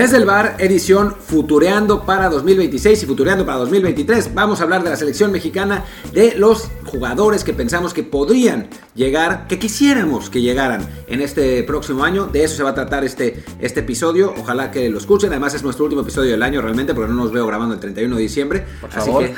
Desde el bar, edición Futureando para 2026 y Futureando para 2023. Vamos a hablar de la selección mexicana, de los jugadores que pensamos que podrían llegar, que quisiéramos que llegaran en este próximo año. De eso se va a tratar este, este episodio. Ojalá que lo escuchen. Además, es nuestro último episodio del año realmente, porque no nos veo grabando el 31 de diciembre. Por Así favor. que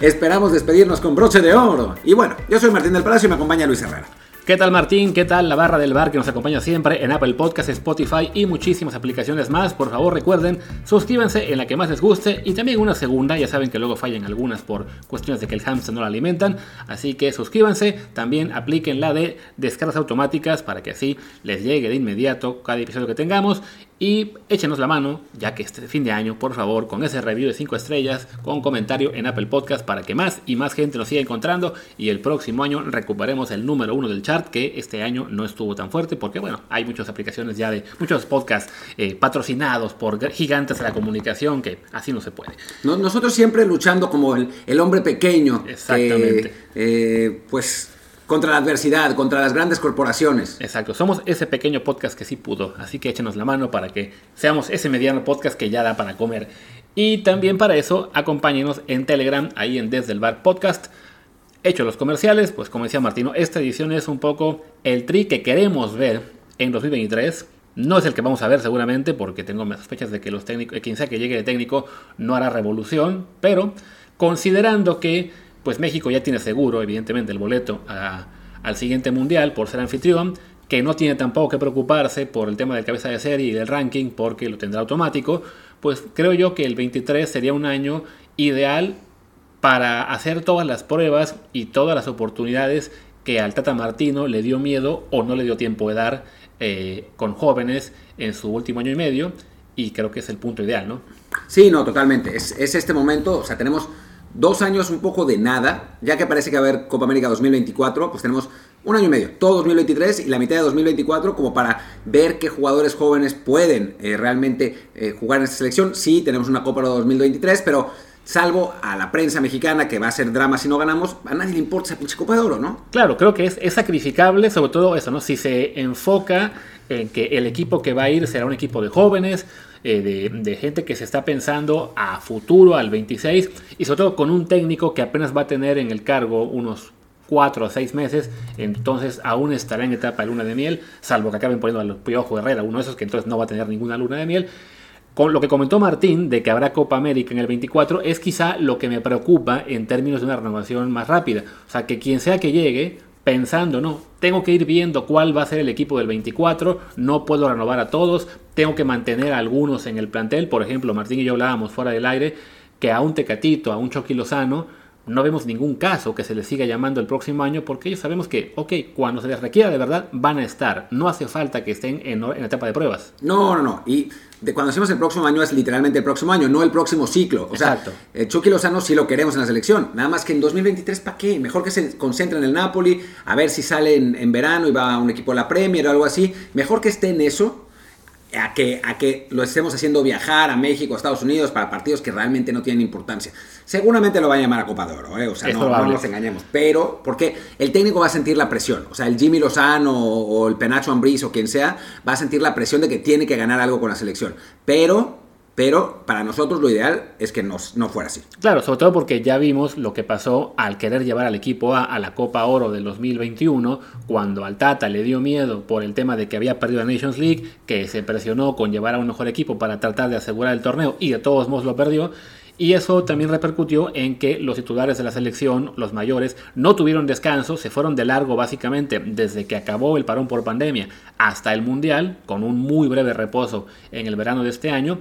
esperamos despedirnos con broche de oro. Y bueno, yo soy Martín del Palacio y me acompaña Luis Herrera. ¿Qué tal Martín? ¿Qué tal la barra del bar que nos acompaña siempre en Apple Podcast, Spotify y muchísimas aplicaciones más? Por favor recuerden, suscríbanse en la que más les guste y también una segunda, ya saben que luego fallan algunas por cuestiones de que el hamster no la alimentan, así que suscríbanse, también apliquen la de descargas automáticas para que así les llegue de inmediato cada episodio que tengamos y échenos la mano, ya que este fin de año, por favor, con ese review de 5 estrellas, con comentario en Apple Podcast para que más y más gente nos siga encontrando y el próximo año recuperemos el número uno del chart, que este año no estuvo tan fuerte, porque bueno, hay muchas aplicaciones ya de muchos podcasts eh, patrocinados por gigantes de la comunicación, que así no se puede. No- Nosotros siempre luchando como el, el hombre pequeño. Exactamente. que, eh, pues contra la adversidad, contra las grandes corporaciones. Exacto, somos ese pequeño podcast que sí pudo, así que échenos la mano para que seamos ese mediano podcast que ya da para comer. Y también para eso, acompáñenos en Telegram, ahí en Desde el Bar Podcast. Hecho los comerciales, pues como decía Martino, esta edición es un poco el tri que queremos ver en 2023. No es el que vamos a ver seguramente, porque tengo mis sospechas de que los técnicos, eh, quien sea que llegue de técnico no hará revolución, pero considerando que pues México ya tiene seguro, evidentemente, el boleto a- al siguiente mundial por ser anfitrión, que no tiene tampoco que preocuparse por el tema del cabeza de serie y del ranking porque lo tendrá automático, pues creo yo que el 23 sería un año ideal para hacer todas las pruebas y todas las oportunidades que al Tata Martino le dio miedo o no le dio tiempo de dar eh, con jóvenes en su último año y medio y creo que es el punto ideal, ¿no? Sí, no, totalmente. Es, es este momento, o sea, tenemos dos años un poco de nada, ya que parece que va a haber Copa América 2024, pues tenemos un año y medio, todo 2023 y la mitad de 2024 como para ver qué jugadores jóvenes pueden eh, realmente eh, jugar en esta selección. Sí, tenemos una Copa Oro 2023, pero salvo a la prensa mexicana que va a ser drama si no ganamos, a nadie le importa esa pinche Copa de Oro, ¿no? Claro, creo que es sacrificable, sobre todo eso, ¿no? Si se enfoca en que el equipo que va a ir será un equipo de jóvenes, eh, de, gente que se está pensando a futuro, al 26, y sobre todo con un técnico que apenas va a tener en el cargo unos 4 o 6 meses, entonces aún estará en etapa de luna de miel, salvo que acaben poniendo al Piojo Herrera, uno de esos que entonces no va a tener ninguna luna de miel. Con lo que comentó Martín de que habrá Copa América en el 24 es quizá lo que me preocupa en términos de una renovación más rápida. O sea, que quien sea que llegue, pensando, no, tengo que ir viendo cuál va a ser el equipo del 24, no puedo renovar a todos, tengo que mantener a algunos en el plantel. Por ejemplo, Martín y yo hablábamos fuera del aire que a un Tecatito, a un Chucky Lozano, no vemos ningún caso que se les siga llamando el próximo año porque ellos sabemos que, ok, cuando se les requiera de verdad, van a estar. No hace falta que estén en, en etapa de pruebas. No, no, no. Y de cuando decimos el próximo año es literalmente el próximo año, no el próximo ciclo. O Exacto. sea, el Chucky Lozano sí lo queremos en la selección. Nada más que en 2023, ¿para qué? Mejor que se concentre en el Napoli, a ver si sale en, en verano y va a un equipo de la Premier o algo así. Mejor que esté en eso. A que, a que lo estemos haciendo viajar a México, a Estados Unidos para partidos que realmente no tienen importancia. Seguramente lo va a llamar a Copa de Oro, ¿eh? o sea, no, nos engañemos. Pero, porque el técnico va a sentir la presión. O sea, el Jimmy Lozano o, o el Penacho Ambriz o quien sea, va a sentir la presión de que tiene que ganar algo con la selección. Pero, pero para nosotros lo ideal es que no, no fuera así. Claro, sobre todo porque ya vimos lo que pasó al querer llevar al equipo A a la Copa Oro del 2021, cuando al Tata le dio miedo por el tema de que había perdido la Nations League, que se presionó con llevar a un mejor equipo para tratar de asegurar el torneo y de todos modos lo perdió. Y eso también repercutió en que los titulares de la selección, los mayores, no tuvieron descanso, se fueron de largo básicamente desde que acabó el parón por pandemia hasta el Mundial, con un muy breve reposo en el verano de este año.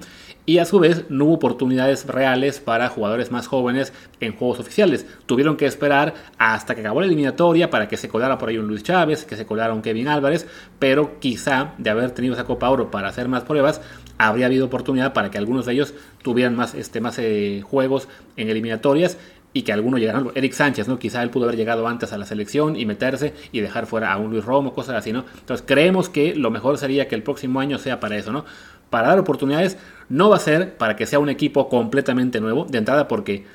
Y a su vez no hubo oportunidades reales para jugadores más jóvenes en juegos oficiales. Tuvieron que esperar hasta que acabó la eliminatoria para que se colara por ahí un Luis Chávez, que se colara un Kevin Álvarez, pero quizá de haber tenido esa Copa Oro para hacer más pruebas, habría habido oportunidad para que algunos de ellos tuvieran más, este, más eh, juegos en eliminatorias y que alguno llegaran. Eric Sánchez, ¿no? Quizá él pudo haber llegado antes a la selección y meterse y dejar fuera a un Luis Romo, cosas así, ¿no? Entonces creemos que lo mejor sería que el próximo año sea para eso, ¿no? Para dar oportunidades, no va a ser para que sea un equipo completamente nuevo, de entrada porque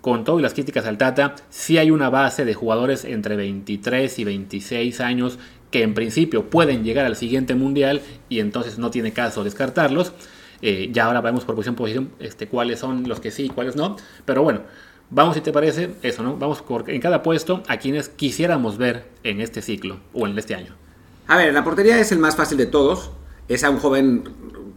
con todas las críticas al Tata, sí hay una base de jugadores entre 23 y 26 años que en principio pueden llegar al siguiente mundial y entonces no tiene caso descartarlos. Eh, ya ahora vemos por posición posición este, cuáles son los que sí y cuáles no. Pero bueno, vamos si te parece eso, ¿no? Vamos por, en cada puesto a quienes quisiéramos ver en este ciclo o en este año. A ver, la portería es el más fácil de todos. Es a un joven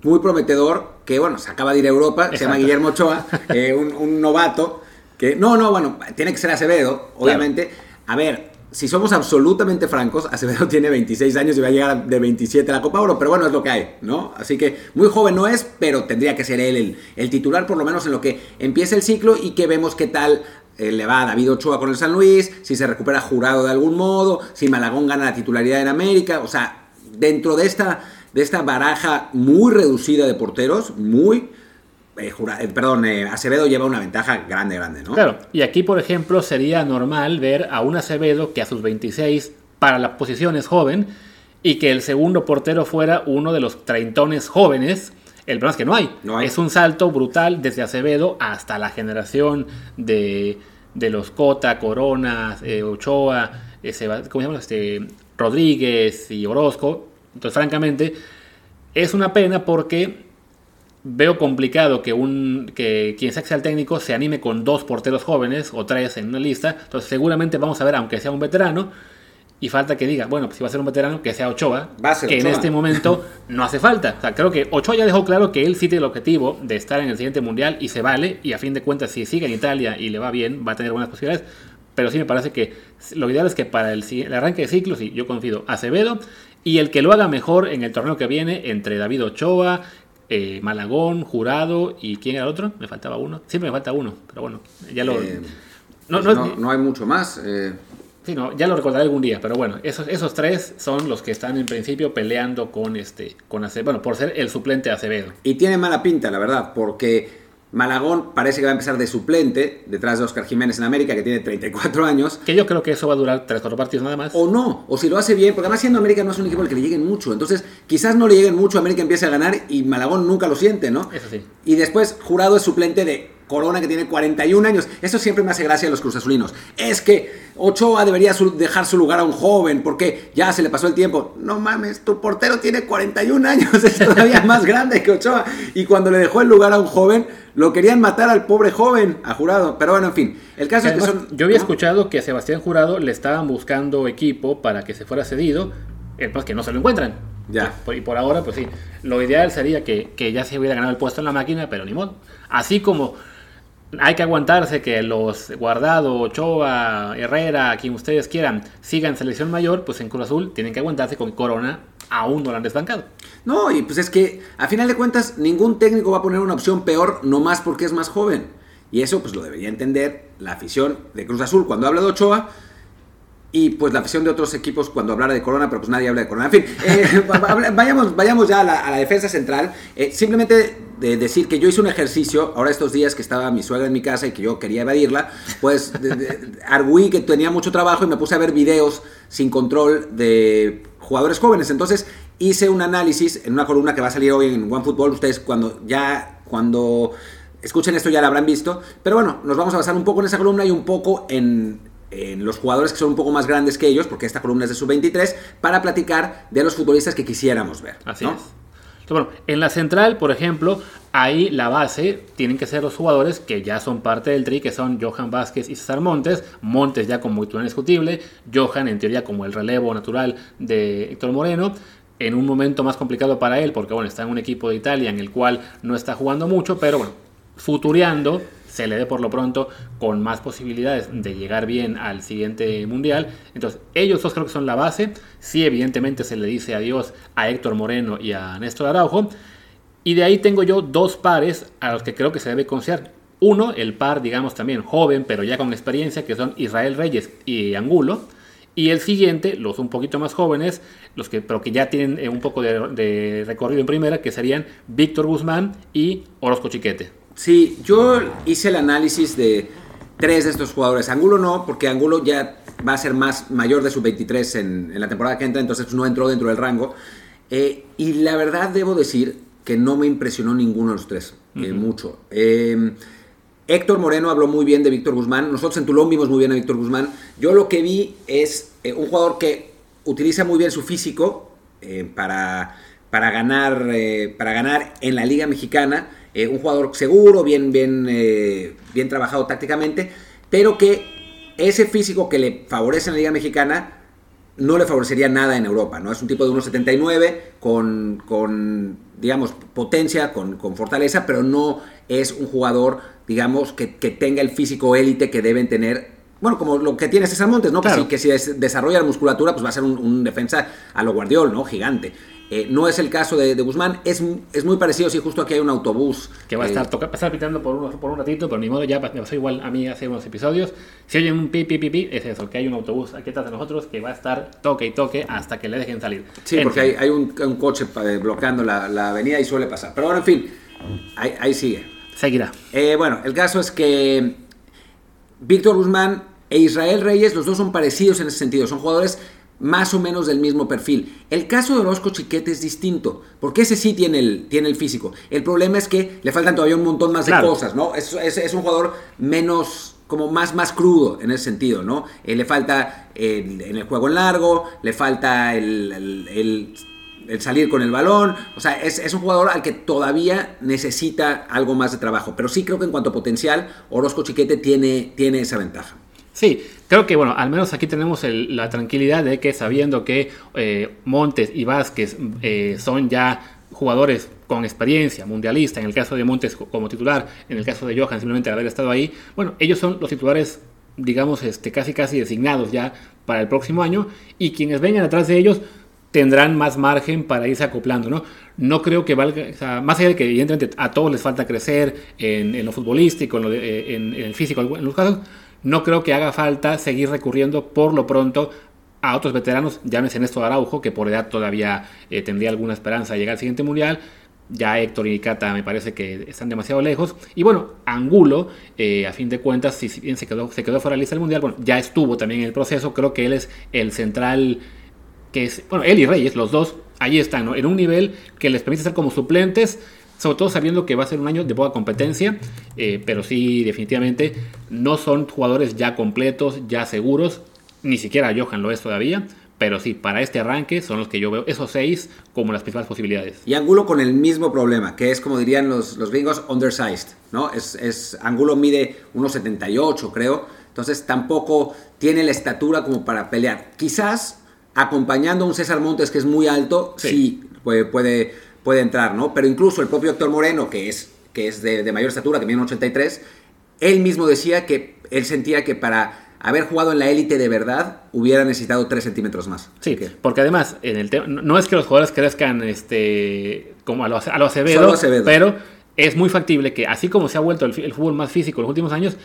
muy prometedor que, bueno, se acaba de ir a Europa, se llama Guillermo Ochoa, eh, un, novato que, no, no, bueno, tiene que ser Acevedo, obviamente. A ver, si somos absolutamente francos, Acevedo tiene 26 años y va a llegar de 27 a la Copa Oro, pero bueno, es lo que hay, ¿no? Así que muy joven no es, pero tendría que ser él el, titular, por lo menos en lo que empieza el ciclo y que vemos qué tal eh, le va a David Ochoa con el San Luis, si se recupera jurado de algún modo, si Malagón gana la titularidad en América, o sea, dentro de esta, de esta baraja muy reducida de porteros, muy... Eh, eh, perdón, Acevedo lleva una ventaja grande, grande, ¿no? Claro, y aquí, por ejemplo, sería normal ver a un Acevedo que a sus 26 para la posición es joven y que el segundo portero fuera uno de los treintones jóvenes el problema es que no hay. no Es un salto brutal desde Acevedo hasta la generación de, los Cota, Corona, eh, Ochoa, eh, ¿cómo se llama? Este, Rodríguez y Orozco. Entonces, francamente, es una pena porque veo complicado que, un, que quien sea el técnico se anime con dos porteros jóvenes o tres en una lista. Entonces, seguramente vamos a ver, aunque sea un veterano, y falta que diga, bueno, pues si va a ser un veterano, que sea Ochoa, que en este momento no hace falta. O sea, creo que Ochoa ya dejó claro que él sí tiene el objetivo de estar en el siguiente mundial y se vale, y a fin de cuentas, si sigue en Italia y le va bien, va a tener buenas posibilidades. Pero sí me parece que lo ideal es que para el, arranque de ciclo, sí, yo confío Acevedo, y el que lo haga mejor en el torneo que viene entre David Ochoa, eh, Malagón, Jurado y ¿quién era el otro? Me faltaba uno. Siempre me falta uno, pero bueno, ya lo... Eh, no, pues no, no, hay mucho más. Eh. Sí, no, ya lo recordaré algún día, pero bueno, esos, esos tres son los que están en principio peleando con este, con Acevedo, bueno, por ser el suplente de Acevedo. Y tiene mala pinta, la verdad, porque Malagón parece que va a empezar de suplente detrás de Oscar Jiménez en América, que tiene 34 años. Que yo creo que eso va a durar 3-4 partidos nada más. O no, o si lo hace bien, porque además siendo América no es un equipo al que le lleguen mucho. Entonces, quizás no le lleguen mucho, América empiece a ganar y Malagón nunca lo siente, ¿no? Eso sí. Y después, Jurado es suplente de Corona que tiene 41 años. Eso siempre me hace gracia a los cruzazulinos. Es que Ochoa debería dejar su lugar a un joven porque ya se le pasó el tiempo. No mames, tu portero tiene 41 años, es todavía más grande que Ochoa. Y cuando le dejó el lugar a un joven, lo querían matar al pobre joven, a Jurado. Pero bueno, en fin. El caso es que son... Yo había escuchado que a Sebastián Jurado le estaban buscando equipo para que se fuera cedido. El que no se lo encuentran. Ya. Y por ahora, pues sí. Lo ideal sería que, que ya se hubiera ganado el puesto en la máquina, pero ni modo. Así como hay que aguantarse que los Guardado, Ochoa, Herrera, quien ustedes quieran, sigan selección mayor, pues en Cruz Azul tienen que aguantarse con Corona no lo han desbancado. No, y pues es que a final de cuentas ningún técnico va a poner una opción peor nomás porque es más joven. Y eso pues lo debería entender la afición de Cruz Azul cuando habla de Ochoa y pues la afición de otros equipos cuando hablara de Corona, pero pues nadie habla de Corona. En fin, eh, vayamos, vayamos ya a la, defensa central. Eh, simplemente de decir que yo hice un ejercicio, ahora estos días que estaba mi suegra en mi casa y que yo quería evadirla, pues arguí que tenía mucho trabajo y me puse a ver videos sin control de jugadores jóvenes. Entonces hice un análisis en una columna que va a salir hoy en OneFootball. Ustedes cuando ya, cuando escuchen esto ya la habrán visto. Pero bueno, nos vamos a basar un poco en esa columna y un poco en en los jugadores que son un poco más grandes que ellos, porque esta columna es de sub-23, para platicar de los futbolistas que quisiéramos ver. Así es. bueno, en la central, por ejemplo, ahí la base tienen que ser los jugadores que ya son parte del tri, que son Johan Vázquez y César Montes. Montes ya como titular indiscutible, Johan en teoría como el relevo natural de Héctor Moreno. En un momento más complicado para él, porque bueno, está en un equipo de Italia en el cual no está jugando mucho, pero bueno, futureando se le dé por lo pronto con más posibilidades de llegar bien al siguiente mundial. Entonces, ellos dos creo que son la base. Sí, evidentemente se le dice adiós a Héctor Moreno y a Néstor Araujo. Y de ahí tengo yo dos pares a los que creo que se debe considerar. Uno, el par, digamos, también joven, pero ya con experiencia, que son Israel Reyes y Angulo. Y el siguiente, los un poquito más jóvenes, los que, pero que ya tienen eh, un poco de, de recorrido en primera, que serían Víctor Guzmán y Orozco Chiquete. Sí, yo hice el análisis de tres de estos jugadores. Angulo no, porque Angulo ya va a ser más mayor de su 23 en, la temporada que entra, entonces no entró dentro del rango. Eh, y la verdad debo decir que no me impresionó ninguno de los tres, eh, mucho. Em, Héctor Moreno habló muy bien de Víctor Guzmán. Nosotros en Tulón vimos muy bien a Víctor Guzmán. Yo lo que vi es eh, un jugador que utiliza muy bien su físico para para ganar, eh, para ganar en la Liga Mexicana. Eh, un jugador seguro, bien, bien, eh, bien trabajado tácticamente, pero que ese físico que le favorece en la Liga Mexicana no le favorecería nada en Europa, ¿no? Es un tipo de 1.79 con, con, digamos, potencia, con, con, fortaleza, pero no es un jugador, digamos, que, que tenga el físico élite que deben tener bueno, como lo que tiene César Montes, ¿no? Claro. Que, si, que si desarrolla la musculatura, pues va a ser un, un defensa a lo Guardiol, ¿no? Gigante. Eh, no es el caso de, de, Guzmán, es, es muy parecido, si justo aquí hay un autobús. Que va a estar, eh, toca, va a estar pitando por un, por un ratito, pero ni modo, ya me pasó igual a mí hace unos episodios. Si oyen un pi, pi, pi, pi, es eso, que hay un autobús aquí atrás de nosotros que va a estar toque y toque hasta que le dejen salir. Sí, en porque fin. hay, hay un, un, coche bloqueando la, la, avenida y suele pasar. Pero bueno, en fin, ahí, ahí sigue. Seguirá. Eh, bueno, el caso es que Víctor Guzmán e Israel Reyes, los dos son parecidos en ese sentido, son jugadores más o menos del mismo perfil. El caso de Orozco Chiquete es distinto, porque ese sí tiene el, tiene el físico. El problema es que le faltan todavía un montón más claro. de cosas, ¿no? Es, es, es, un jugador menos, como más, más crudo en ese sentido, ¿no? Eh, le falta en el juego en largo, le falta el, el, el salir con el balón. O sea, es, es, un jugador al que todavía necesita algo más de trabajo. Pero sí creo que en cuanto a potencial, Orozco Chiquete tiene, tiene esa ventaja. Sí, creo que bueno, al menos aquí tenemos el, la tranquilidad de que sabiendo que eh, Montes y Vázquez eh, son ya jugadores con experiencia mundialista, en el caso de Montes como titular, en el caso de Johan simplemente haber estado ahí, bueno, ellos son los titulares, digamos, este, casi casi designados ya para el próximo año y quienes vengan atrás de ellos tendrán más margen para irse acoplando, ¿no? No creo que valga, o sea, más allá de que evidentemente a todos les falta crecer en, en lo futbolístico, en, lo de, en, en el físico, en los casos, no creo que haga falta seguir recurriendo por lo pronto a otros veteranos, llámese Néstor Araujo, que por edad todavía eh, tendría alguna esperanza de llegar al siguiente mundial. Ya Héctor y Cata me parece que están demasiado lejos. Y bueno, Angulo, eh, a fin de cuentas, si bien se quedó, se quedó fuera de la lista del mundial, bueno, ya estuvo también en el proceso. Creo que él es el central que es, bueno, él y Reyes, los dos, ahí están, ¿no? En un nivel que les permite ser como suplentes sobre todo sabiendo que va a ser un año de poca competencia, eh, pero sí, definitivamente, no son jugadores ya completos, ya seguros, ni siquiera Johan lo es todavía, pero sí, para este arranque son los que yo veo esos seis como las principales posibilidades. Y Angulo con el mismo problema, que es como dirían los, los gringos, undersized, ¿no? Es, es, Angulo mide 1,78 creo, entonces tampoco tiene la estatura como para pelear. Quizás acompañando a un César Montes que es muy alto, sí, sí puede, puede puede entrar, ¿no? Pero incluso el propio Héctor Moreno, que es, que es de, de mayor estatura, que mide un 83, él mismo decía que él sentía que para haber jugado en la élite de verdad hubiera necesitado 3 centímetros más. Sí, que... porque además, en el no es que los jugadores crezcan este, como a lo, a lo Acevedo, Acevedo, pero es muy factible que así como se ha vuelto el, el fútbol más físico en los últimos años,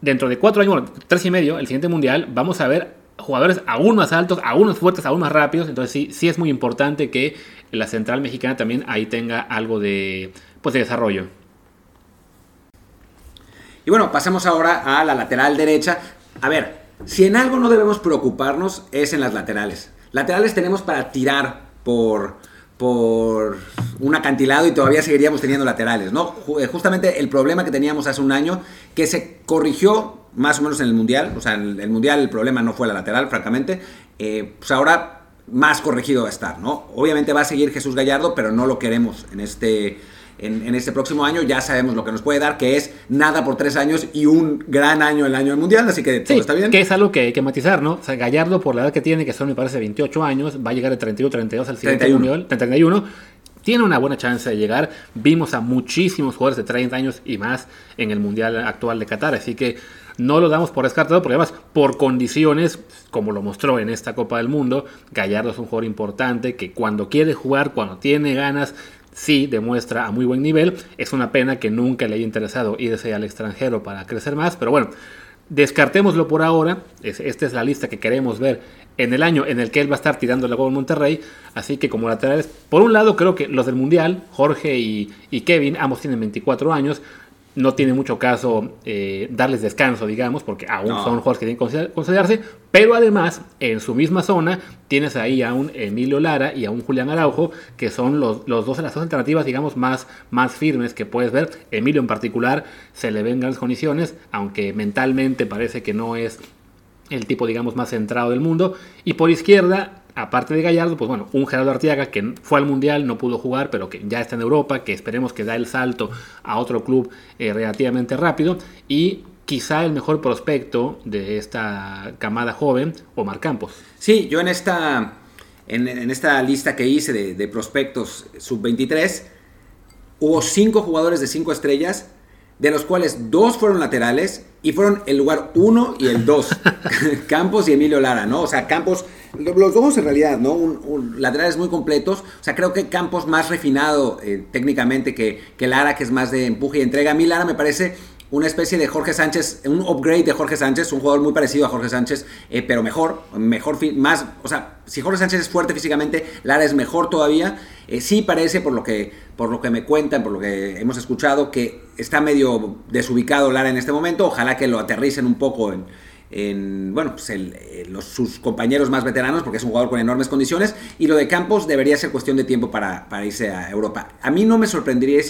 dentro de cuatro años, bueno, tres y medio, el siguiente mundial, vamos a ver jugadores aún más altos, aún más fuertes, aún más rápidos. Entonces sí, sí es muy importante que la central mexicana también ahí tenga algo de, pues, de desarrollo. Y bueno, pasemos ahora a la lateral derecha. A ver, si en algo no debemos preocuparnos es en las laterales. Laterales tenemos para tirar por, por un acantilado y todavía seguiríamos teniendo laterales, ¿no? Justamente el problema que teníamos hace un año, que se corrigió más o menos en el Mundial, o sea, en el Mundial el problema no fue la lateral, francamente, eh, pues ahora más corregido va a estar, ¿no? Obviamente va a seguir Jesús Gallardo, pero no lo queremos en este, en, en, este próximo año. Ya sabemos lo que nos puede dar, que es nada por tres años y un gran año el año del Mundial, así que todo sí, está bien. Que es algo que hay que matizar, ¿no? O sea, Gallardo, por la edad que tiene, que son, me parece, 28 años, va a llegar de 31, 32 al siguiente 31. Mundial, 31 tiene una buena chance de llegar. Vimos a muchísimos jugadores de 30 años y más en el Mundial actual de Qatar, así que no lo damos por descartado porque además por condiciones, como lo mostró en esta Copa del Mundo, Gallardo es un jugador importante que cuando quiere jugar, cuando tiene ganas, sí demuestra a muy buen nivel. Es una pena que nunca le haya interesado irse al extranjero para crecer más, pero bueno, descartémoslo por ahora. Esta es la lista que queremos ver en el año en el que él va a estar tirando la gol en Monterrey. Así que como laterales, por un lado creo que los del Mundial, Jorge y, y Kevin, ambos tienen 24 años no tiene mucho caso eh, darles descanso, digamos, porque aún no. son jugadores que tienen que considerarse, pero además en su misma zona tienes ahí a un Emilio Lara y a un Julián Araujo, que son los, los dos las dos alternativas, digamos, más, más firmes que puedes ver. Emilio en particular se le ven grandes condiciones, aunque mentalmente parece que no es el tipo, digamos, más centrado del mundo. Y por izquierda aparte de Gallardo, pues bueno, un Gerardo Artiaga que fue al Mundial, no pudo jugar, pero que ya está en Europa, que esperemos que da el salto a otro club eh, relativamente rápido. Y quizá el mejor prospecto de esta camada joven, Omar Campos. Sí, yo en esta, en, esta lista que hice de, de prospectos sub-23, hubo cinco jugadores de cinco estrellas de los cuales dos fueron laterales y fueron el lugar uno y el dos, Campos y Emilio Lara, ¿no? O sea, Campos, los dos en realidad, ¿no? Un, laterales muy completos, o sea, creo que Campos más refinado eh, técnicamente que, que Lara, que es más de empuje y entrega. A mí Lara me parece una especie de Jorge Sánchez, un upgrade de Jorge Sánchez, un jugador muy parecido a Jorge Sánchez, eh, pero mejor, mejor, más, o sea, si Jorge Sánchez es fuerte físicamente, Lara es mejor todavía. Eh, sí parece, por lo, que, por lo que me cuentan, por lo que hemos escuchado, que está medio desubicado Lara en este momento. Ojalá que lo aterricen un poco en, en bueno, pues los, sus compañeros más veteranos, porque es un jugador con enormes condiciones, y lo de Campos debería ser cuestión de tiempo para, para irse a Europa. A mí no me, sorprendería,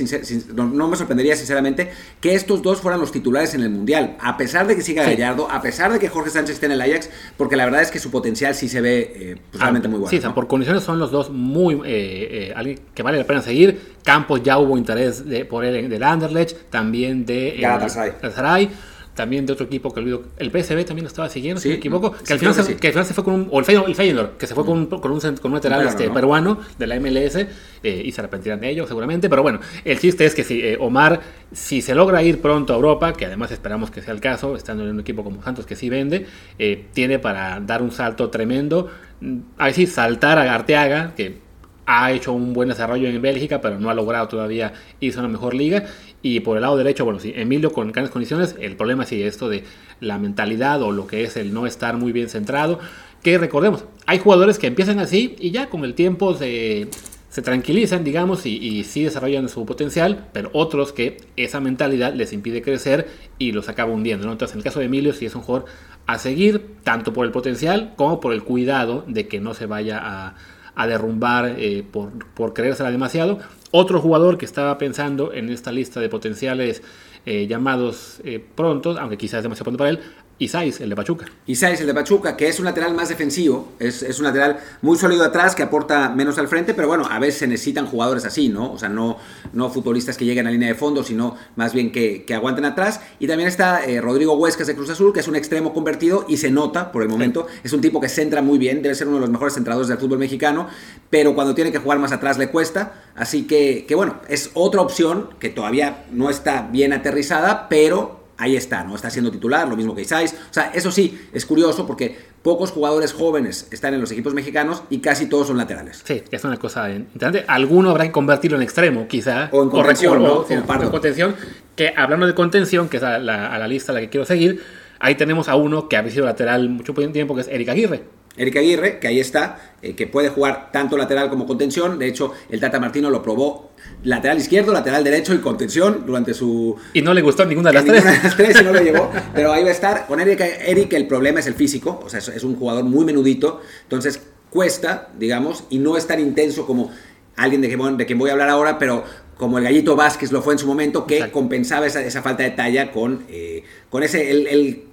no, me sorprendería sinceramente que estos dos fueran los titulares en el Mundial, a pesar de que siga Gallardo, a pesar de que Jorge Sánchez esté en el Ajax, porque la verdad es que su potencial sí se ve eh, pues, realmente muy bueno. Sí, por condiciones son los dos muy, eh, eh, alguien que vale la pena seguir. Campos ya hubo interés de, por él del Anderlecht, también de Galatasaray también de otro equipo que olvido, el PSV también lo estaba siguiendo, si me equivoco, que, al final se, que, al final se, fue con un, o el Feyenoord, que se fue con un, con un, con un lateral este, peruano de la MLS, eh, y se arrepentirán de ello seguramente, pero bueno, el chiste es que si eh, Omar, si se logra ir pronto a Europa, que además esperamos que sea el caso, estando en un equipo como Santos que sí vende, eh, tiene para dar un salto tremendo, mm, a decir, saltar a Arteaga, que ha hecho un buen desarrollo en Bélgica, pero no ha logrado todavía irse a una mejor liga. Y por el lado derecho, bueno, sí, Emilio con grandes condiciones, el problema si esto de la mentalidad o lo que es el no estar muy bien centrado, que recordemos, hay jugadores que empiezan así y ya con el tiempo se, se tranquilizan, digamos, y, y, sí desarrollan su potencial, pero otros que esa mentalidad les impide crecer y los acaba hundiendo. Entonces, en el caso de Emilio, sí es un jugador a seguir, tanto por el potencial como por el cuidado de que no se vaya a a derrumbar eh, por, por creérsela demasiado. Otro jugador que estaba pensando en esta lista de potenciales eh, llamados eh, prontos, aunque quizás es demasiado pronto para él, Isais, el de Pachuca. Isais, el de Pachuca, que es un lateral más defensivo, es, un lateral muy sólido atrás, que aporta menos al frente, pero bueno, a veces se necesitan jugadores así, ¿no? O sea, no, no futbolistas que lleguen a línea de fondo, sino más bien que, aguanten atrás. Y también está eh, Rodrigo Huescas de Cruz Azul, que es un extremo convertido y se nota por el momento. Es un tipo que centra muy bien, debe ser uno de los mejores centradores del fútbol mexicano, pero cuando tiene que jugar más atrás le cuesta. Así que, que bueno, es otra opción que todavía no está bien aterrizada, pero ahí está, ¿no? Está siendo titular, lo mismo que Isais. O sea, eso sí, es curioso porque pocos jugadores jóvenes están en los equipos mexicanos y casi todos son laterales. Sí, es una cosa interesante. Alguno habrá que convertirlo en extremo, quizá. O en contención, ¿no? en contención. Que hablando de contención, que es a la, lista a la que quiero seguir, ahí tenemos a uno que ha sido lateral mucho tiempo, que es Eric Aguirre. Eric Aguirre, que ahí está, eh, que puede jugar tanto lateral como contención. De hecho, el Tata Martino lo probó lateral izquierdo, lateral derecho y contención durante su... Y no le gustó ninguna de las tres. de las tres y no lo llevó, pero ahí va a estar. Con Eric, Eric el problema es el físico, o sea, es, un jugador muy menudito, entonces cuesta, digamos, y no es tan intenso como alguien de quien, de quien voy a hablar ahora, pero como el Gallito Vázquez lo fue en su momento, que compensaba esa, esa, falta de talla con, eh, con ese, el, el,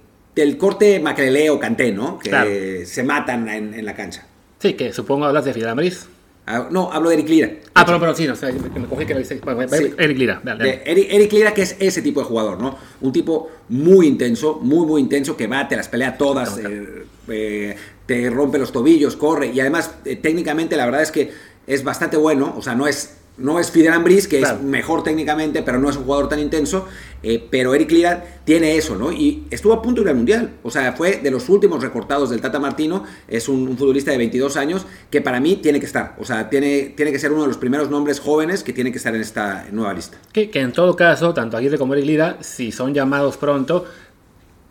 corte Macrelé o Canté, ¿no? Que se matan en, en, la cancha. Sí, que supongo hablas de Fidel Ambriz. Ah, no, hablo de Eric Lira. Ah, pero, pero sí, no, me cogí que Eric Lira. Eric, Lira, que es ese tipo de jugador, ¿no? Un tipo muy intenso, muy, muy intenso, que va, te las pelea todas, eh, eh, te rompe los tobillos, corre, y además, eh, técnicamente, la verdad es que es bastante bueno, o sea, no es no es Fidel Ambris, que es mejor técnicamente, pero no es un jugador tan intenso. Eh, pero Eric Lira tiene eso, ¿no? Y estuvo a punto de ir al Mundial. O sea, fue de los últimos recortados del Tata Martino. Es un, futbolista de 22 años que para mí tiene que estar. O sea, tiene, tiene que ser uno de los primeros nombres jóvenes que tiene que estar en esta nueva lista. Que, que en todo caso, tanto Aguirre como Eric Lira, si son llamados pronto,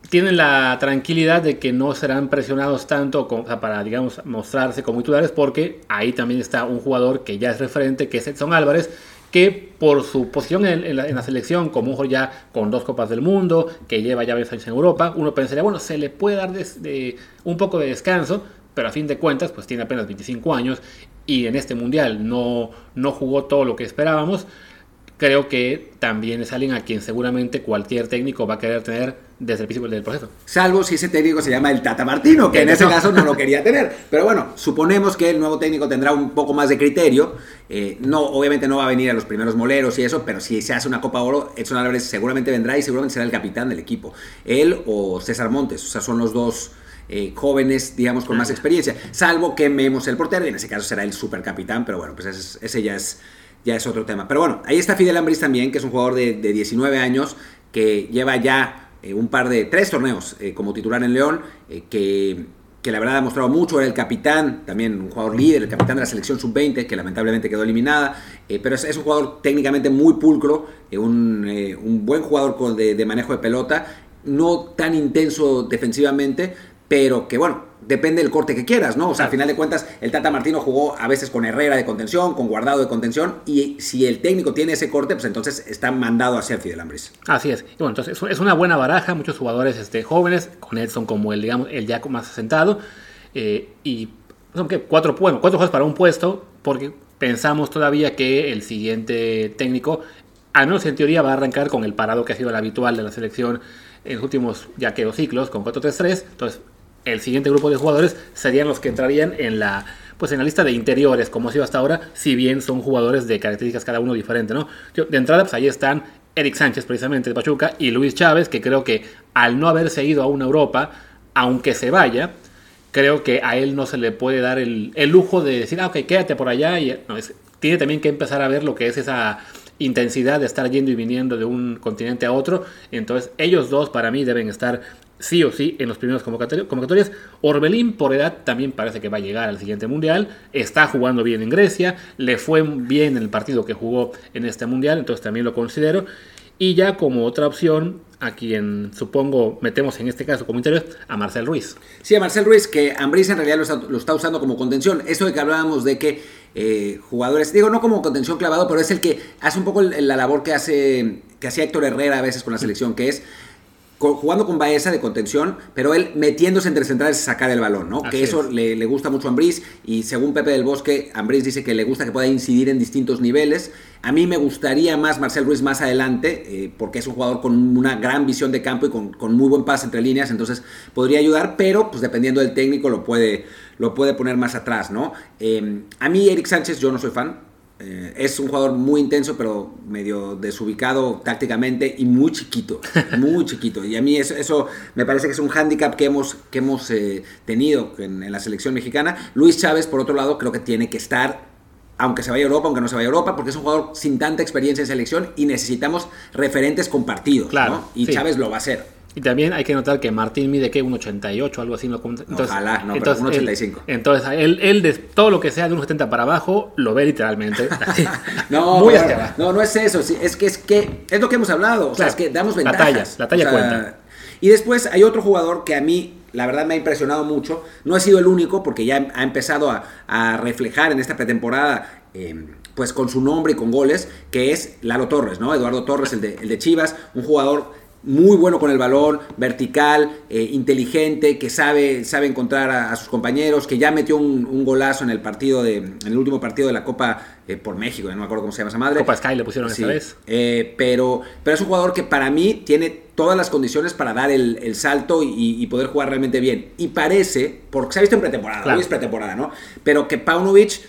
tienen la tranquilidad de que no serán presionados tanto para, digamos, mostrarse como titulares, porque ahí también está un jugador que ya es referente, que es Edson Álvarez, que por su posición en, la, selección, como un ya con dos Copas del Mundo, que lleva ya varios años en Europa, uno pensaría, bueno, se le puede dar un poco de descanso, pero a fin de cuentas, pues tiene apenas 25 años y en este mundial no, no jugó todo lo que esperábamos. Creo que también es alguien a quien seguramente cualquier técnico va a querer tener desde el principio del proceso. Salvo si ese técnico se llama el Tata Martino, que en ese caso no lo quería tener. Pero bueno, suponemos que el nuevo técnico tendrá un poco más de criterio. Eh, no, obviamente no va a venir a los primeros moleros y eso, pero si se hace una Copa Oro, Edson Álvarez seguramente vendrá y seguramente será el capitán del equipo. Él o César Montes, o sea, son los dos eh, jóvenes, digamos, con más experiencia. Salvo que Memos el portero, y en ese caso será el supercapitán, pero bueno, pues ese, ese ya es ya es otro tema. Pero bueno, ahí está Fidel Ambris también, que es un jugador de, 19 años, que lleva ya eh, un par de, tres torneos eh, como titular en León, eh, que, que, la verdad ha mostrado mucho, era el capitán, también un jugador líder, el capitán de la selección sub-20, que lamentablemente quedó eliminada, pero es, un jugador técnicamente muy pulcro, un, un, buen jugador de, de manejo de pelota, no tan intenso defensivamente, pero que bueno, depende del corte que quieras, ¿no? O sea, al final de cuentas, el Tata Martino jugó a veces con Herrera de contención, con Guardado de contención, y si el técnico tiene ese corte, pues entonces está mandado a ser Fidel Ambris. Así es. Y bueno, entonces es una buena baraja, muchos jugadores este, jóvenes, con Edson como el, digamos, el ya más asentado, eh, y son que cuatro, bueno, cuatro juegos para un puesto, porque pensamos todavía que el siguiente técnico, al menos en teoría, va a arrancar con el parado que ha sido el habitual de la selección en los últimos ya que dos ciclos, con 4-3-3, entonces el siguiente grupo de jugadores serían los que entrarían en la pues en la lista de interiores, como ha sido hasta ahora, si bien son jugadores de características cada uno diferente, ¿no? De entrada, pues ahí están Eric Sánchez, precisamente de Pachuca, y Luis Chávez, que creo que al no haberse ido a una Europa, aunque se vaya, creo que a él no se le puede dar el, lujo de decir, ah, ok, quédate por allá. Y, tiene también que empezar a ver lo que es esa intensidad de estar yendo y viniendo de un continente a otro. Entonces, ellos dos para mí deben estar sí o sí en los primeros convocatorias. Orbelín por edad también parece que va a llegar al siguiente mundial. Está jugando bien en Grecia. Le fue bien en el partido que jugó en este mundial. Entonces también lo considero. Y ya como otra opción, a quien supongo metemos en este caso como interior, a Marcel Ruiz. Sí, a Marcel Ruiz, que Ambris en realidad lo está, usando como contención. Eso de que hablábamos de que eh, jugadores, digo, no como contención clavado, pero es el que hace un poco la labor que hace que hacía Héctor Herrera a veces con la selección, que es jugando con Baeza de contención, pero él metiéndose entre centrales y sacar el balón, ¿no? que eso le, gusta mucho a Ambriz y según Pepe del Bosque, Ambriz dice que le gusta que pueda incidir en distintos niveles. A mí me gustaría más Marcel Ruiz más adelante, eh, porque es un jugador con una gran visión de campo y con, muy buen pase entre líneas, entonces podría ayudar, pero pues dependiendo del técnico lo puede, lo puede poner más atrás, ¿no? Eh, a mí Eric Sánchez yo no soy fan, eh, es un jugador muy intenso, pero medio desubicado tácticamente y muy chiquito, muy chiquito. Y a mí eso, eso me parece que es un hándicap que hemos, que hemos eh, tenido en, la selección mexicana. Luis Chávez, por otro lado, creo que tiene que estar, aunque se vaya a Europa, aunque no se vaya a Europa, porque es un jugador sin tanta experiencia en selección y necesitamos referentes compartidos. Claro, Y Chávez lo va a hacer. Y también hay que notar que Martín mide que un 88, algo así. Entonces, Ojalá, no, entonces, pero un 85. entonces, él, él de todo lo que sea de un 70 para abajo, lo ve literalmente. no, Muy no, no es eso. Es que es que es lo que hemos hablado. O sea, es que damos ventajas. La talla, la talla cuenta. Y después hay otro jugador que a mí, la verdad, me ha impresionado mucho. No ha sido el único, porque ya ha empezado a, reflejar en esta pretemporada. Em, pues con su nombre y con goles, que es Lalo Torres, ¿no? Eduardo Torres, el de, el de Chivas, un jugador muy bueno con el balón, vertical, eh, inteligente, que sabe, sabe encontrar a, sus compañeros, que ya metió un, golazo en el partido de, en el último partido de la Copa eh, por México, no me acuerdo cómo se llama esa madre. Copa Sky le pusieron esta vez. Eh, pero, pero es un jugador que para mí tiene todas las condiciones para dar el, salto y, poder jugar realmente bien. Y parece, porque se ha visto en pretemporada, hoy es pretemporada, ¿no? Pero que Paunovic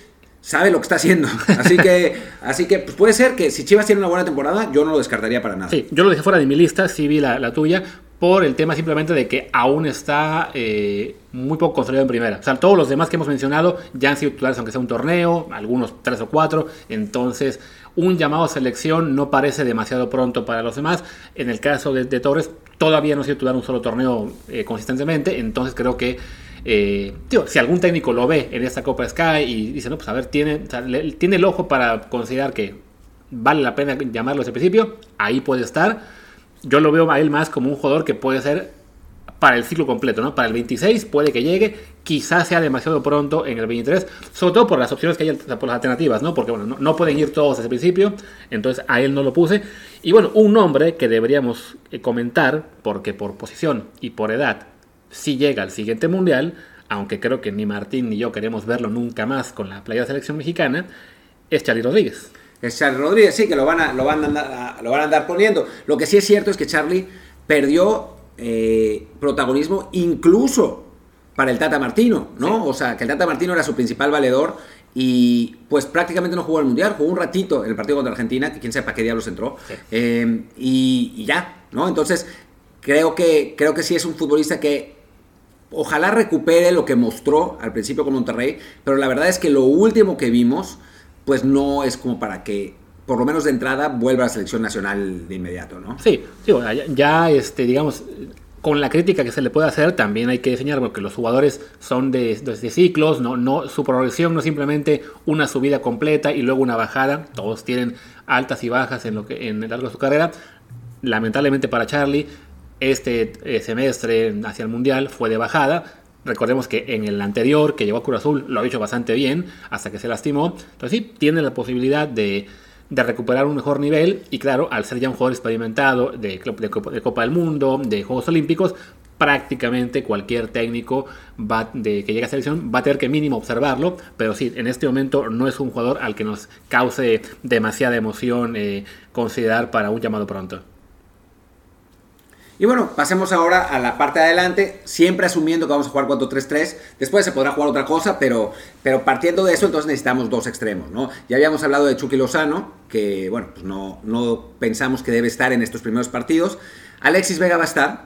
sabe lo que está haciendo. Así que, así que pues puede ser que si Chivas tiene una buena temporada, yo no lo descartaría para nada. Sí, yo lo dejé fuera de mi lista, sí vi la, tuya, por el tema simplemente de que aún está eh, muy poco construido en primera. O sea, todos los demás que hemos mencionado ya han sido titulares, aunque sea un torneo, algunos tres o cuatro. Entonces, un llamado a selección no parece demasiado pronto para los demás. En el caso de, Torres, todavía no ha sido titular un solo torneo eh, consistentemente. Entonces, creo que eh, si algún técnico lo ve en esta Copa Sky y dice, no, pues a ver, tiene, tiene el ojo para considerar que vale la pena llamarlo desde el principio, ahí puede estar. Yo lo veo a él más como un jugador que puede ser para el ciclo completo, ¿no? Para el 26 puede que llegue, quizás sea demasiado pronto en el 23, sobre todo por las opciones que hay, por las alternativas, ¿no? Porque bueno, no, pueden ir todos desde el principio, entonces a él no lo puse. Y bueno, un nombre que deberíamos eh, comentar, porque por posición y por edad si llega al siguiente mundial, aunque creo que ni Martín ni yo queremos verlo nunca más con la playa de selección mexicana, es Charlie Rodríguez. Es Charlie Rodríguez, sí, que lo van a, lo van a, andar, lo van a andar poniendo. Lo que sí es cierto es que Charlie perdió eh, protagonismo incluso para el Tata Martino, ¿no? O sea, que el Tata Martino era su principal valedor y pues prácticamente no jugó el Mundial, jugó un ratito en el partido contra Argentina, que quién sepa qué diablos entró, eh, y, y, ya, ¿no? Entonces, creo que, creo que sí es un futbolista que ojalá recupere lo que mostró al principio con Monterrey, pero la verdad es que lo último que vimos, pues no es como para que por lo menos de entrada vuelva a la selección nacional de inmediato, ¿no? Sí, ya, este, digamos, con la crítica que se le puede hacer, también hay que enseñar porque los jugadores son de, ciclos, ¿no? No, su progresión no es simplemente una subida completa y luego una bajada, todos tienen altas y bajas en, lo que, en el largo de su carrera. Lamentablemente para Charlie, este eh, semestre hacia el Mundial fue de bajada, Recordemos que en el anterior, que llegó a Cruz Azul, lo ha hecho bastante bien hasta que se lastimó. Entonces sí, tiene la posibilidad de, de recuperar un mejor nivel y claro, al ser ya un jugador experimentado de, de, de Copa del Mundo, de Juegos Olímpicos, prácticamente cualquier técnico va, de, que llegue a selección va a tener que mínimo observarlo, pero sí, en este momento no es un jugador al que nos cause demasiada emoción eh, considerar para un llamado pronto. Y bueno, pasemos ahora a la parte de adelante, siempre asumiendo que vamos a jugar 4-3-3. Después se podrá jugar otra cosa, pero, pero partiendo de eso, entonces necesitamos dos extremos, ¿no? Ya habíamos hablado de Chucky Lozano, que bueno, pues no, no pensamos que debe estar en estos primeros partidos. Alexis Vega va a estar,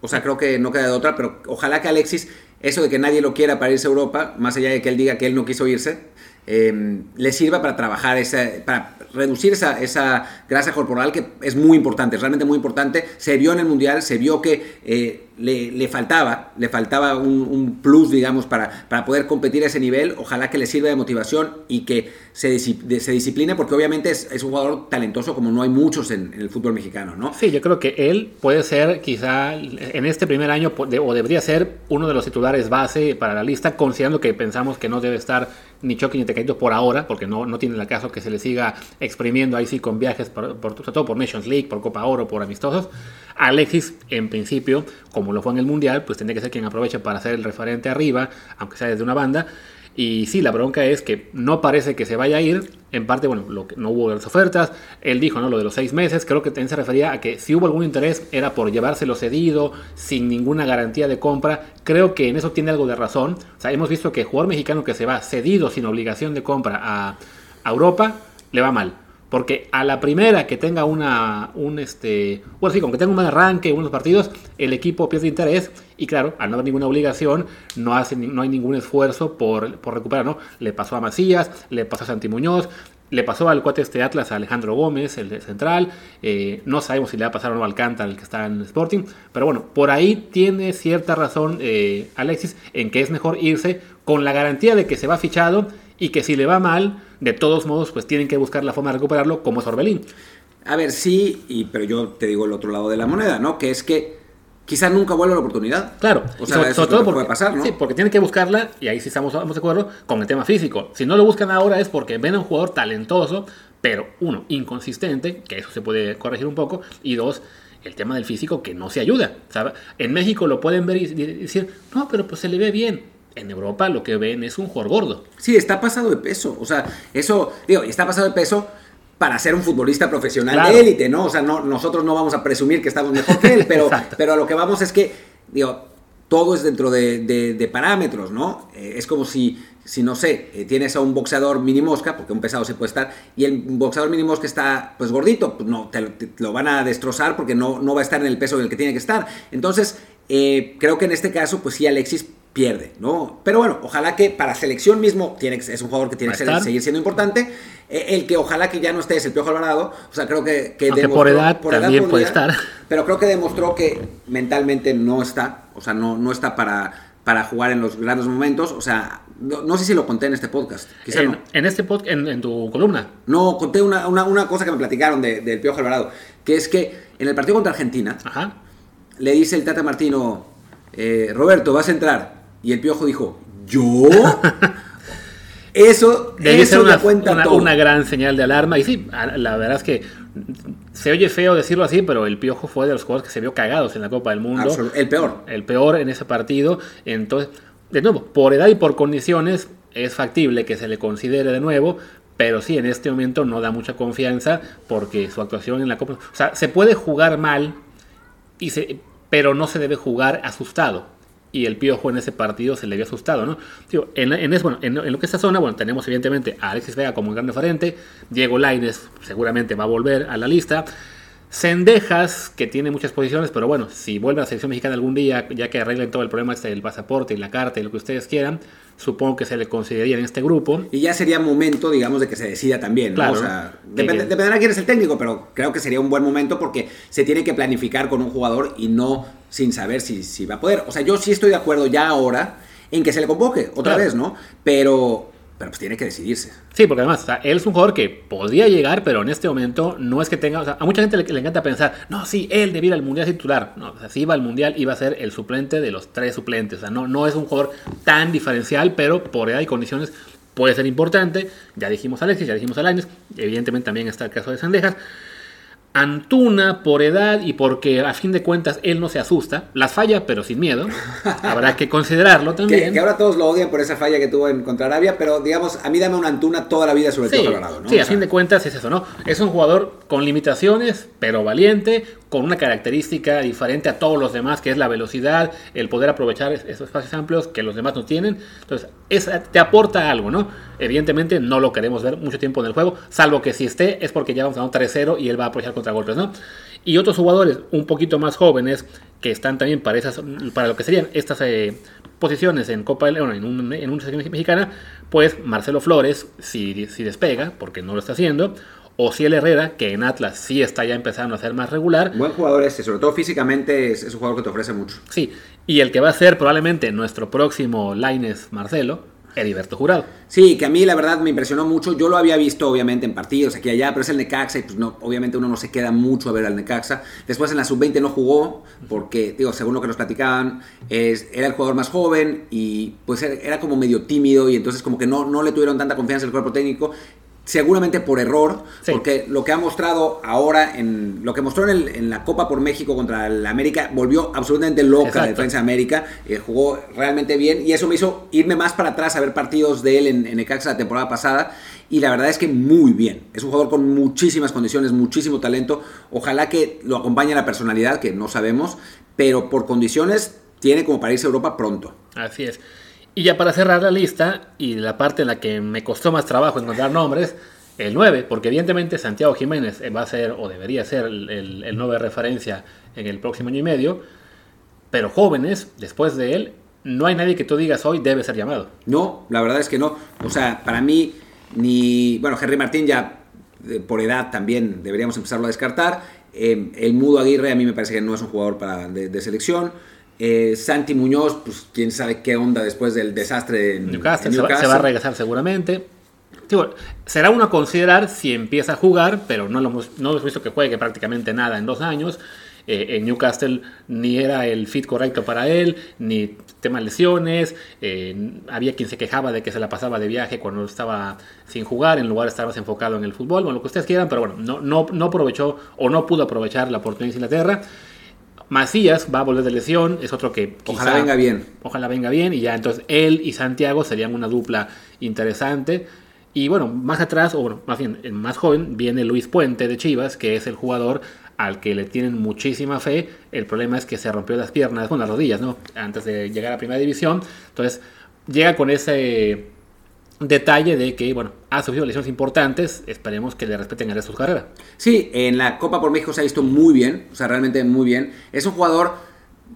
o sea, creo que no queda de otra, pero ojalá que Alexis, eso de que nadie lo quiera para irse a Europa, más allá de que él diga que él no quiso irse, eh, le sirva para trabajar, esa, para reducir esa, esa, grasa corporal que es muy importante, realmente muy importante. Se vio en el Mundial, se vio que eh, le, faltaba, le faltaba un, plus, digamos, para, para, poder competir a ese nivel. Ojalá que le sirva de motivación y que se, se discipline, porque obviamente es, es, un jugador talentoso como no hay muchos en, el fútbol mexicano, ¿no? Sí, yo creo que él puede ser quizá en este primer año, o debería ser uno de los titulares base para la lista, considerando que pensamos que no debe estar ni Chucky ni Tecaito por ahora, porque no, no tiene el caso que se le siga exprimiendo ahí sí con viajes, por, por, sobre todo por Nations League, por Copa Oro, por amistosos. Alexis, en principio, como lo fue en el Mundial, pues tendría que ser quien aproveche para hacer el referente arriba, aunque sea desde una banda. Y sí, la bronca es que no parece que se vaya a ir. En parte, bueno, lo que, no hubo las ofertas. Él dijo, ¿no? Lo de los seis meses. Creo que también se refería a que si hubo algún interés era por llevárselo cedido, sin ninguna garantía de compra. Creo que en eso tiene algo de razón. O sea, hemos visto que jugador mexicano que se va cedido sin obligación de compra a Europa, le va mal. Porque a la primera que tenga una, un este, bueno, sí, con que tenga un buen arranque, unos partidos, el equipo pierde interés y claro, al no haber ninguna obligación, no, hace, no hay ningún esfuerzo por, por recuperar, ¿no? Le pasó a Macías, le pasó a Santi Muñoz, le pasó al cuate este Atlas a Alejandro Gómez, el de central. Eh, no sabemos si le va a pasar o no a Alcántara, el que está en Sporting. Pero bueno, por ahí tiene cierta razón eh, Alexis en que es mejor irse con la garantía de que se va fichado y que si le va mal, de todos modos, pues tienen que buscar la forma de recuperarlo como es Orbelín. A ver, sí, y, pero yo te digo el otro lado de la moneda, ¿no? Que es que quizás nunca vuelva la oportunidad. Claro, o sea, sobre, sobre todo porque puede pasar, ¿no? Sí, porque tienen que buscarla, y ahí sí estamos, estamos de acuerdo, con el tema físico. Si no lo buscan ahora es porque ven a un jugador talentoso, pero uno, inconsistente, que eso se puede corregir un poco, y dos, el tema del físico que no se ayuda. ¿sabe? En México lo pueden ver y decir, no, pero pues se le ve bien en Europa lo que ven es un jugador gordo. Sí, está pasado de peso. O sea, eso, digo, está pasado de peso para ser un futbolista profesional claro. de élite, ¿no? O sea, no, nosotros no vamos a presumir que estamos mejor que él, pero, pero a lo que vamos es que, digo, todo es dentro de, de, de parámetros, ¿no? Eh, es como si, si no sé, eh, tienes a un boxeador mini mosca, porque un pesado se puede estar, y el boxeador mini mosca está, pues, gordito, pues no, te, te, lo van a destrozar porque no, no va a estar en el peso en el que tiene que estar. Entonces, eh, creo que en este caso, pues sí, Alexis pierde, ¿no? Pero bueno, ojalá que para selección mismo tiene que, es un jugador que tiene que ser, seguir siendo importante. Eh, el que ojalá que ya no esté es el Piojo Alvarado. O sea, creo que, que demostró, por edad por también edad puede estar. Pero creo que demostró que mentalmente no está. O sea, no, no está para, para jugar en los grandes momentos. O sea, no, no sé si lo conté en este podcast. Quizá en, no. en este podcast, en, en, tu columna. No, conté una, una, una cosa que me platicaron del de, Piojo Alvarado. Que es que en el partido contra Argentina, Ajá. le dice el Tata Martino, eh, Roberto, vas a entrar. Y el piojo dijo, ¿yo? Eso, Debe eso ser una, cuenta una, todo. una, gran señal de alarma. Y sí, la verdad es que se oye feo decirlo así, pero el Piojo fue de los jugadores que se vio cagados en la Copa del Mundo. El peor. El peor en ese partido. Entonces, de nuevo, por edad y por condiciones es factible que se le considere de nuevo, pero sí, en este momento no da mucha confianza porque su actuación en la Copa... O sea, se puede jugar mal, y se, pero no se debe jugar asustado. Y el Piojo en ese partido se le vio asustado, ¿no? en, en, bueno, en, lo que es esta zona, bueno, tenemos evidentemente a Alexis Vega como un gran referente, Diego Laines seguramente va a volver a la lista, Cendejas, que tiene muchas posiciones, pero bueno, si vuelve a la selección mexicana algún día, ya que arreglen todo el problema este del pasaporte y la carta y lo que ustedes quieran, supongo que se le consideraría en este grupo. Y ya sería momento, digamos, de que se decida también. Claro, O sea, dependerá quién es el técnico, pero creo que sería un buen momento porque se tiene que planificar con un jugador y no sin saber si, si va a poder. O sea, yo sí estoy de acuerdo ya ahora en que se le convoque otra vez, ¿no? Pero pero pues tiene que decidirse. Sí, porque además, él es un jugador que podría llegar, pero en este momento no es que tenga. O sea, a mucha gente le, encanta pensar, no, sí, él debiera al mundial titular. No, o sea, si iba al mundial, iba a ser el suplente de los tres suplentes. O sea, no, no es un jugador tan diferencial, pero por edad y condiciones puede ser importante. Ya dijimos a Alexis, ya dijimos a Lainez. Evidentemente también está el caso de Sandejas. Antuna por edad y porque a fin de cuentas él no se asusta, las falla pero sin miedo, habrá que considerarlo también. Que, ahora todos lo odian por esa falla que tuvo en contra Arabia, pero digamos, a mí dame una Antuna toda la vida sobre todo ¿no? Sí, a fin de cuentas es eso, ¿no? Es un jugador con limitaciones, pero valiente, con una característica diferente a todos los demás, que es la velocidad, el poder aprovechar esos espacios amplios que los demás no tienen. Entonces, te aporta algo, ¿no? Evidentemente no lo queremos ver mucho tiempo en el juego, salvo que si esté es porque ya vamos a un 3-0 y él va a aprovechar contragolpes, ¿no? Y otros jugadores un poquito más jóvenes que están también para, esas, para lo que serían estas eh, posiciones en Copa León, en, un, en una selección mexicana, pues Marcelo Flores, si, si despega, porque no lo está haciendo, o Ciel Herrera, que en Atlas sí está ya empezando a ser más regular. Buen jugador este, sobre todo físicamente es, es, un jugador que te ofrece mucho. Sí, y el que va a ser probablemente nuestro próximo Laines Marcelo, Heriberto Jurado. Sí, que a mí la verdad me impresionó mucho. Yo lo había visto obviamente en partidos aquí y allá, pero es el Necaxa y pues no, obviamente uno no se queda mucho a ver al Necaxa. Después en la sub-20 no jugó porque, digo, según lo que nos platicaban, es, era el jugador más joven y pues era, como medio tímido y entonces como que no, no le tuvieron tanta confianza el cuerpo técnico seguramente por error, porque lo que ha mostrado ahora, en lo que mostró en, la Copa por México contra el América, volvió absolutamente loca la defensa de América, eh, jugó realmente bien y eso me hizo irme más para atrás a ver partidos de él en, en Ecaxa la temporada pasada y la verdad es que muy bien, es un jugador con muchísimas condiciones, muchísimo talento, ojalá que lo acompañe la personalidad, que no sabemos, pero por condiciones tiene como para irse a Europa pronto. Así es. Y ya para cerrar la lista, y la parte en la que me costó más trabajo encontrar nombres, el 9, porque evidentemente Santiago Jiménez va a ser o debería ser el, el, 9 de referencia en el próximo año y medio, pero jóvenes, después de él, no hay nadie que tú digas hoy debe ser llamado. No, la verdad es que no. O sea, para mí, ni. Bueno, Henry Martín ya eh, por edad también deberíamos empezarlo a descartar. Eh, el Mudo Aguirre a mí me parece que no es un jugador para, de selección. Eh, Santi Muñoz, pues quién sabe qué onda después del desastre en Newcastle. Se, va, a regresar seguramente. será uno a considerar si empieza a jugar, pero no, lo hemos, no hemos visto que juegue prácticamente nada en dos años. Eh, en Newcastle ni era el fit correcto para él, ni tema lesiones. Eh, había quien se quejaba de que se la pasaba de viaje cuando estaba sin jugar, en lugar de estar más enfocado en el fútbol, bueno, lo que ustedes quieran, pero bueno, no, no, no aprovechó o no pudo aprovechar la oportunidad en Inglaterra. Macías va a volver de lesión, es otro que ojalá venga bien. Ojalá venga bien y ya entonces él y Santiago serían una dupla interesante. Y bueno, más atrás, o más bien más joven, viene Luis Puente de Chivas, que es el jugador al que le tienen muchísima fe. El problema es que se rompió las piernas, bueno, las rodillas, ¿no? Antes de llegar a Primera División. Entonces, llega con ese detalle de que, bueno, ha sufrido lesiones importantes, esperemos que le respeten el resto de su carrera. Sí, en la Copa por México se ha visto muy bien, o sea, realmente muy bien. Es un jugador,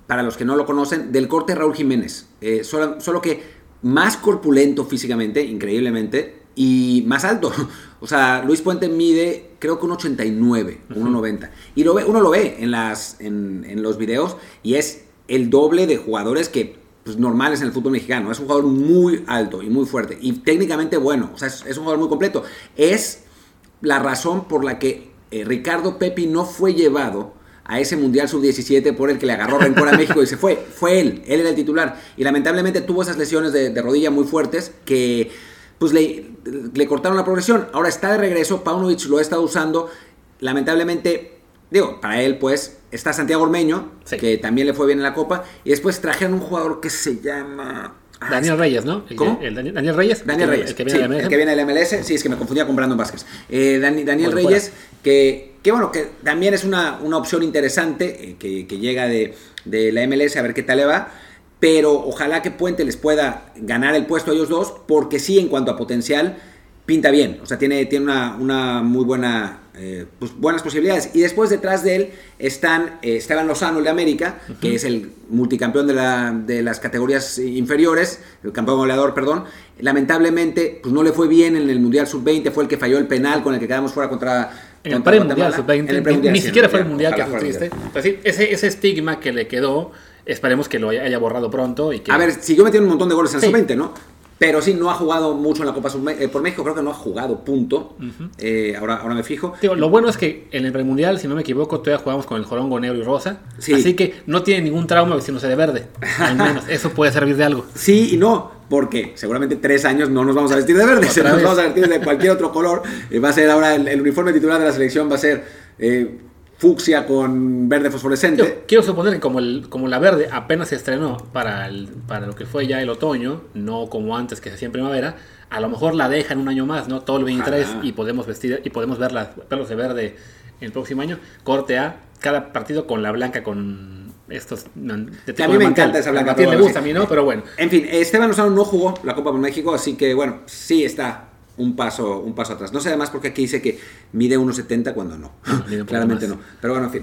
para los que no lo conocen, del corte Raúl Jiménez, eh, solo, solo, que más corpulento físicamente, increíblemente, y más alto. O sea, Luis Puente mide, creo que un 89, 1,90. Y lo ve, uno lo ve en, las, en, en los videos y es el doble de jugadores que pues, normales en el fútbol mexicano. Es un jugador muy alto y muy fuerte y técnicamente bueno. O sea, es, un jugador muy completo. Es la razón por la que eh, Ricardo Pepi no fue llevado a ese Mundial Sub-17 por el que le agarró rencor a México y se fue. Fue él, él era el titular. Y lamentablemente tuvo esas lesiones de, rodilla muy fuertes que pues le, le, cortaron la progresión. Ahora está de regreso, Paunovic lo ha estado usando. Lamentablemente, digo, para él pues Está Santiago Ormeño, que también le fue bien en la Copa. Y después trajeron un jugador que se llama. Daniel Reyes, ¿no? El, ¿Cómo? el Daniel, Daniel Reyes. Daniel el, Reyes, El que viene de la MLS. el que viene del MLS, sí, es que me confundía con Brandon Vázquez. Eh, Dani- Daniel Bueno, Reyes, que, que bueno, que también es una, una opción interesante, eh, que, que llega de, de la MLS a ver qué tal le va, pero ojalá que Puente les pueda ganar el puesto a ellos dos, porque sí, en cuanto a potencial, pinta bien, o sea, tiene, tiene una, una muy buena, eh, pues, buenas posibilidades. Y después detrás de él están eh, Esteban Lozano, el de América, que es el multicampeón de, la- de las categorías inferiores, el campeón goleador, perdón. Lamentablemente, pues no le fue bien en el Mundial Sub-20, fue el que falló el penal con el que quedamos fuera contra... En el contra pre-mundial sub-20, el ni, premundial, ni sí, siquiera fue el mundial que Ojalá fue fuera el triste. Pues sí, ese, ese estigma que le quedó, esperemos que lo haya, haya borrado pronto y que... A ver, siguió metiendo un montón de goles en el Sí. sub-20, ¿no? Pero sí, no ha jugado mucho en la Copa eh, por México, creo que no ha jugado, punto. Eh, ahora, ahora me fijo. Lo bueno es que en el premundial, si no me equivoco, todavía jugamos con el jorongo negro y rosa. Sí. Así que no tiene ningún trauma vestirse de verde. Al menos eso puede servir de algo. Sí y no, porque seguramente tres años no nos vamos a vestir de verde, Otra nos vamos a vestir de cualquier otro color. Eh, va a ser ahora el, el uniforme titular de la selección, va a ser eh, fucsia con verde fosforescente. Yo quiero suponer que como, el, como la verde apenas se estrenó para, el- para lo que fue ya el otoño, no como antes que se hacía en primavera, a lo mejor la dejan un año más, ¿no? Todo el 23 Ojalá. y podemos vestir y podemos ver las pelos de verde el próximo año. Corte A, cada partido con la blanca con estos de Que a mí de me encanta esa blanca, A ti bueno, gusta, sí. a mí no, pero bueno. En fin, Esteban Lozano no jugó la Copa por México, así que bueno, sí está un paso, un paso atrás. No sé además porque aquí dice que mide 1,70 cuando no. No, Claramente más. no. Pero bueno, en fin.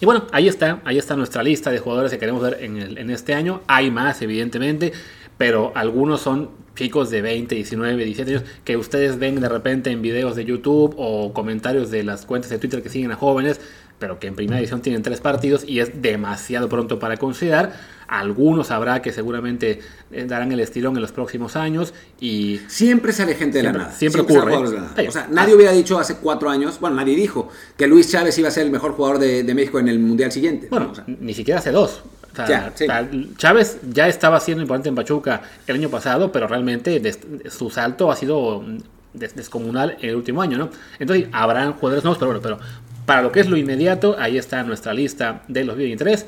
Y bueno, ahí está, ahí está nuestra lista de jugadores que queremos ver en, el- en este año. Hay más, evidentemente, pero algunos son chicos de 20, 19, 17 años que ustedes ven de repente en videos de YouTube o comentarios de las cuentas de Twitter que siguen a jóvenes, pero que en primera edición tienen tres partidos y es demasiado pronto para considerar. Algunos habrá que seguramente eh, darán el estirón en los próximos años y Siempre sale gente de Siempre- la nada. siempre salen ocurre, de la nada. ¿eh? O sea, nadie hubiera dicho hace cuatro años, bueno, nadie dijo que Luis Chávez iba a ser el mejor jugador de, de México en el Mundial siguiente. Bueno, O sea, ni siquiera hace dos. O sea, sí. Chávez ya estaba siendo importante en Pachuca el año pasado, pero realmente su salto ha sido mm, des- descomunal el último año, ¿no? Entonces, habrán jugadores nuevos, pero bueno, pero para lo que es lo inmediato, ahí está nuestra lista de los 23.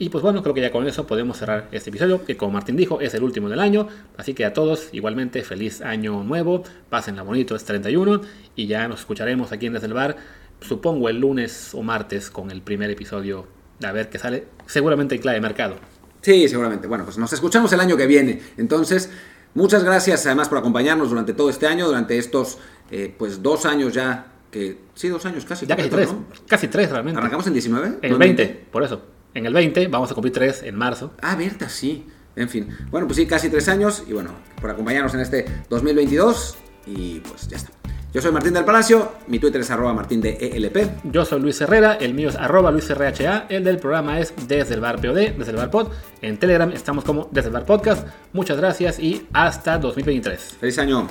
Y pues bueno, creo que ya con eso podemos cerrar este episodio, que como Martín dijo, es el último del año. Así que a todos, igualmente, feliz año nuevo. Pásenla bonito, es 31. Y ya nos escucharemos aquí en Desde el Bar, supongo el lunes o martes, con el primer episodio a ver qué sale. Seguramente en clave de mercado. Sí, seguramente. Bueno, pues nos escuchamos el año que viene. Entonces, muchas gracias además por acompañarnos durante todo este año, durante estos, eh, pues, dos años ya, que, sí, dos años casi. Ya casi tres. ¿no? Casi tres realmente. ¿Arrancamos en 19? En el ¿No 20, por eso. En el 20 vamos a cumplir tres en marzo. Ah, Berta, sí. En fin. Bueno, pues sí, casi tres años. Y bueno, por acompañarnos en este 2022. Y pues ya está. Yo soy Martín del Palacio. Mi Twitter es arroba martín de ELP. Yo soy Luis Herrera, el mío es arroba luisrha, el del programa es desde el bar POD, desde el bar pod. En Telegram estamos como desde el bar podcast. Muchas gracias y hasta 2023. Feliz año.